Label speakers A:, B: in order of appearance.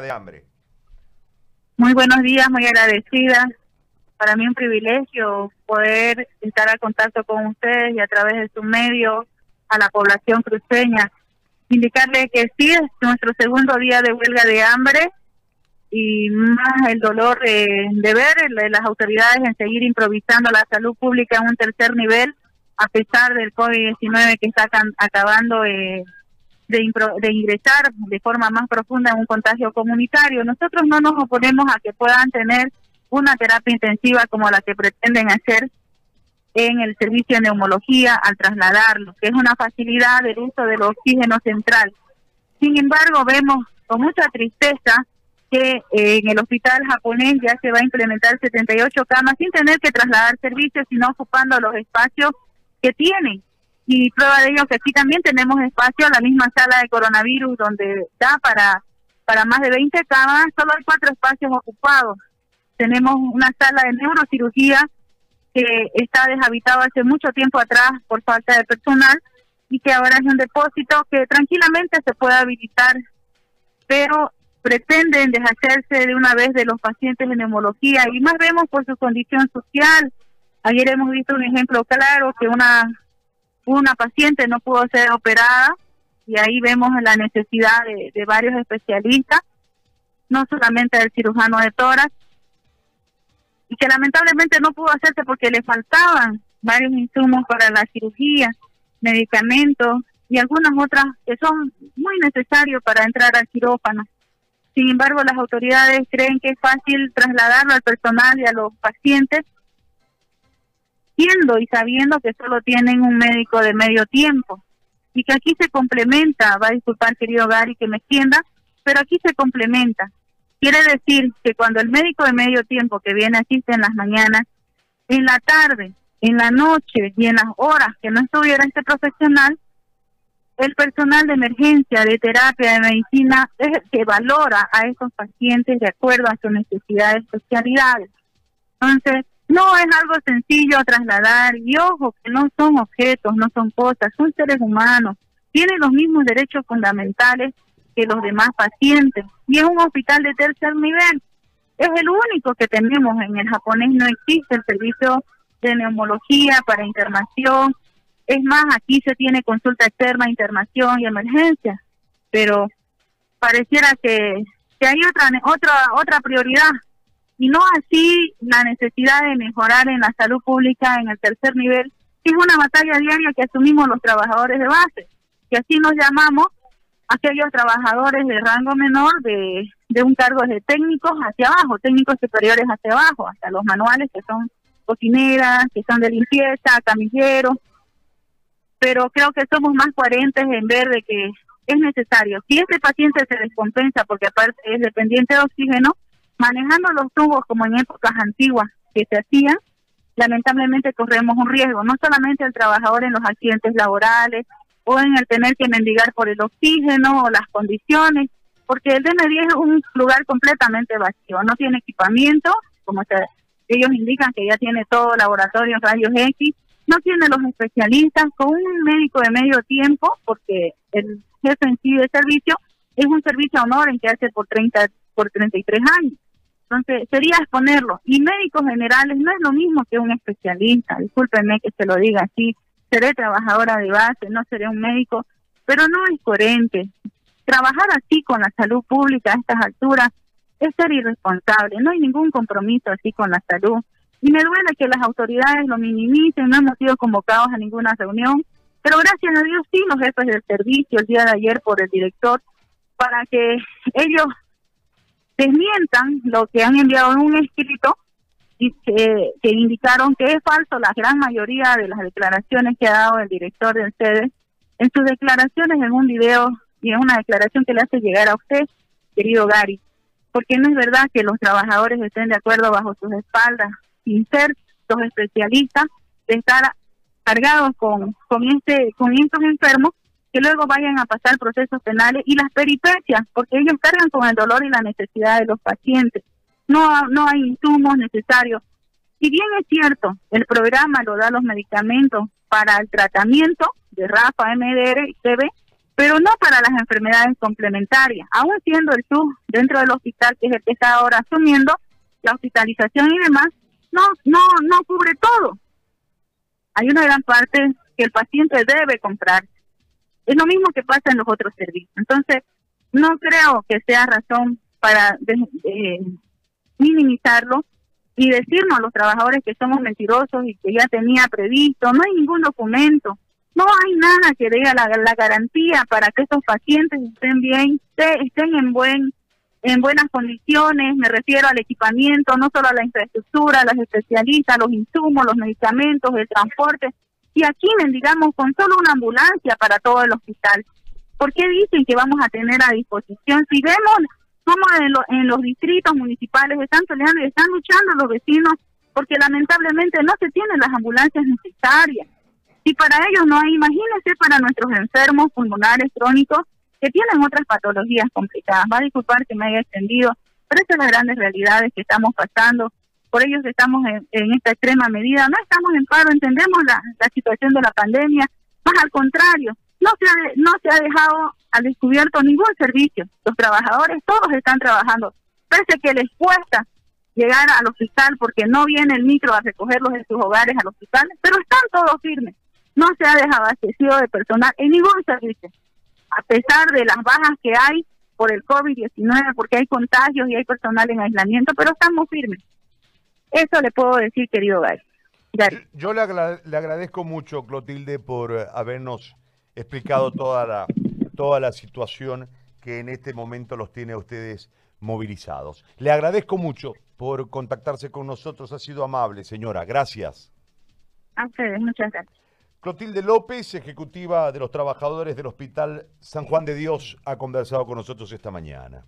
A: de hambre.
B: Muy buenos días, muy agradecida. Para mí un privilegio poder estar en contacto con ustedes y a través de su medio a la población cruceña. Indicarle que sí, es nuestro segundo día de huelga de hambre y más el dolor de, de ver las autoridades en seguir improvisando la salud pública en un tercer nivel a pesar del COVID-19 que está acabando eh, de, de ingresar de forma más profunda en un contagio comunitario. Nosotros no nos oponemos a que puedan tener una terapia intensiva como la que pretenden hacer en el servicio de neumología al trasladarlo, que es una facilidad del uso del oxígeno central. Sin embargo, vemos con mucha tristeza que eh, en el hospital japonés ya se va a implementar 78 camas sin tener que trasladar servicios, sino ocupando los espacios que tienen. Y prueba de ello que aquí también tenemos espacio, la misma sala de coronavirus donde da para, para más de 20 camas, solo hay cuatro espacios ocupados. Tenemos una sala de neurocirugía que está deshabitado hace mucho tiempo atrás por falta de personal y que ahora es un depósito que tranquilamente se puede habilitar, pero pretenden deshacerse de una vez de los pacientes de neumología y más vemos por su condición social. Ayer hemos visto un ejemplo claro que una una paciente no pudo ser operada y ahí vemos la necesidad de, varios especialistas, no solamente del cirujano de tórax, y que lamentablemente no pudo hacerse porque le faltaban varios insumos para la cirugía, medicamentos y algunas otras que son muy necesarios para entrar al quirófano. Sin embargo, las autoridades creen que es fácil trasladarlo al personal y a los pacientes y sabiendo que solo tienen un médico de medio tiempo y que aquí se complementa, va a disculpar querido Gary que me extienda, pero aquí se complementa. Quiere decir que cuando el médico de medio tiempo que viene asiste en las mañanas, en la tarde, en la noche y en las horas que no estuviera este profesional, el personal de emergencia, de terapia, de medicina, es el que valora a esos pacientes de acuerdo a sus necesidades, especialidades. Entonces, no es algo sencillo trasladar y ojo que no son objetos, no son cosas, son seres humanos, tienen los mismos derechos fundamentales que los demás pacientes y es un hospital de tercer nivel. Es el único que tenemos en el japonés, no existe el servicio de neumología para internación. Es más, aquí se tiene consulta externa, internación y emergencia, pero pareciera que, que hay otra otra otra prioridad y no así la necesidad de mejorar en la salud pública en el tercer nivel, es una batalla diaria que asumimos los trabajadores de base, que así nos llamamos aquellos trabajadores de rango menor de, de un cargo de técnicos hacia abajo, técnicos superiores hacia abajo, hasta los manuales que son cocineras, que son de limpieza, camilleros, pero creo que somos más coherentes en ver de que es necesario. Si este paciente se descompensa porque aparte es dependiente de oxígeno, manejando los tubos como en épocas antiguas que se hacían, lamentablemente corremos un riesgo, no solamente el trabajador en los accidentes laborales o en el tener que mendigar por el oxígeno o las condiciones, porque el DN10 es un lugar completamente vacío, no tiene equipamiento, como ellos indican que ya tiene todo laboratorio, rayos X, no tiene los especialistas, con un médico de medio tiempo, porque el jefe en sí de servicio es un servicio a honor en que hace por 30 por 33 años. Entonces, sería exponerlo. Y médicos generales no es lo mismo que un especialista, discúlpenme que se lo diga así, seré trabajadora de base, no seré un médico, pero no es coherente. Trabajar así con la salud pública a estas alturas es ser irresponsable, no hay ningún compromiso así con la salud. Y me duele que las autoridades lo minimicen, no hemos sido convocados a ninguna reunión, pero gracias a Dios sí los jefes del servicio el día de ayer por el director para que ellos desmientan lo que han enviado en un escrito y que, indicaron que es falso la gran mayoría de las declaraciones que ha dado el director del sede en sus declaraciones en un video y en una declaración que le hace llegar a usted, querido Gary, porque no es verdad que los trabajadores estén de acuerdo bajo sus espaldas, sin ser los especialistas, de estar cargados con, con, este, con estos enfermos que luego vayan a pasar procesos penales y las peripecias, porque ellos cargan con el dolor y la necesidad de los pacientes. No, no hay insumos necesarios. Si bien es cierto, el programa lo da los medicamentos para el tratamiento de RAFA, MDR y TB, pero no para las enfermedades complementarias. Aún siendo el SUS dentro del hospital, que es el que está ahora asumiendo la hospitalización y demás, no, no, no cubre todo. Hay una gran parte que el paciente debe comprar. Es lo mismo que pasa en los otros servicios. Entonces, no creo que sea razón para minimizarlo y decirnos a los trabajadores que somos mentirosos y que ya tenía previsto. No hay ningún documento, no hay nada que diga la, la garantía para que estos pacientes estén bien, estén en buen en buenas condiciones, me refiero al equipamiento, no solo a la infraestructura, los especialistas, los insumos, los medicamentos, el transporte. Y aquí mendigamos con solo una ambulancia para todo el hospital. ¿Por qué dicen que vamos a tener a disposición? Si vemos cómo en, los distritos municipales están peleando y están luchando los vecinos porque lamentablemente no se tienen las ambulancias necesarias. Y para ellos no hay, imagínense para nuestros enfermos pulmonares crónicos que tienen otras patologías complicadas. Va a disculpar que me haya extendido, pero estas son las grandes realidades que estamos pasando. Por ello estamos en, esta extrema medida. No estamos en paro, entendemos la, situación de la pandemia, más al contrario, no se, ha, no se ha dejado al descubierto ningún servicio. Los trabajadores todos están trabajando, pese que les cuesta llegar al hospital porque no viene el micro a recogerlos en sus hogares al hospital, pero están todos firmes. No se ha desabastecido de personal en ningún servicio a pesar de las bajas que hay por el COVID-19, porque hay contagios y hay personal en aislamiento, pero estamos firmes. Eso le puedo decir, querido Gary.
A: Yo le, le, agradezco mucho, Clotilde, por eh, habernos explicado toda la, toda la situación que en este momento los tiene a ustedes movilizados. Le agradezco mucho por contactarse con nosotros. Ha sido amable, señora. Gracias.
B: A ustedes, muchas gracias.
A: Clotilde López, ejecutiva de los trabajadores del Hospital San Juan de Dios, ha conversado con nosotros esta mañana.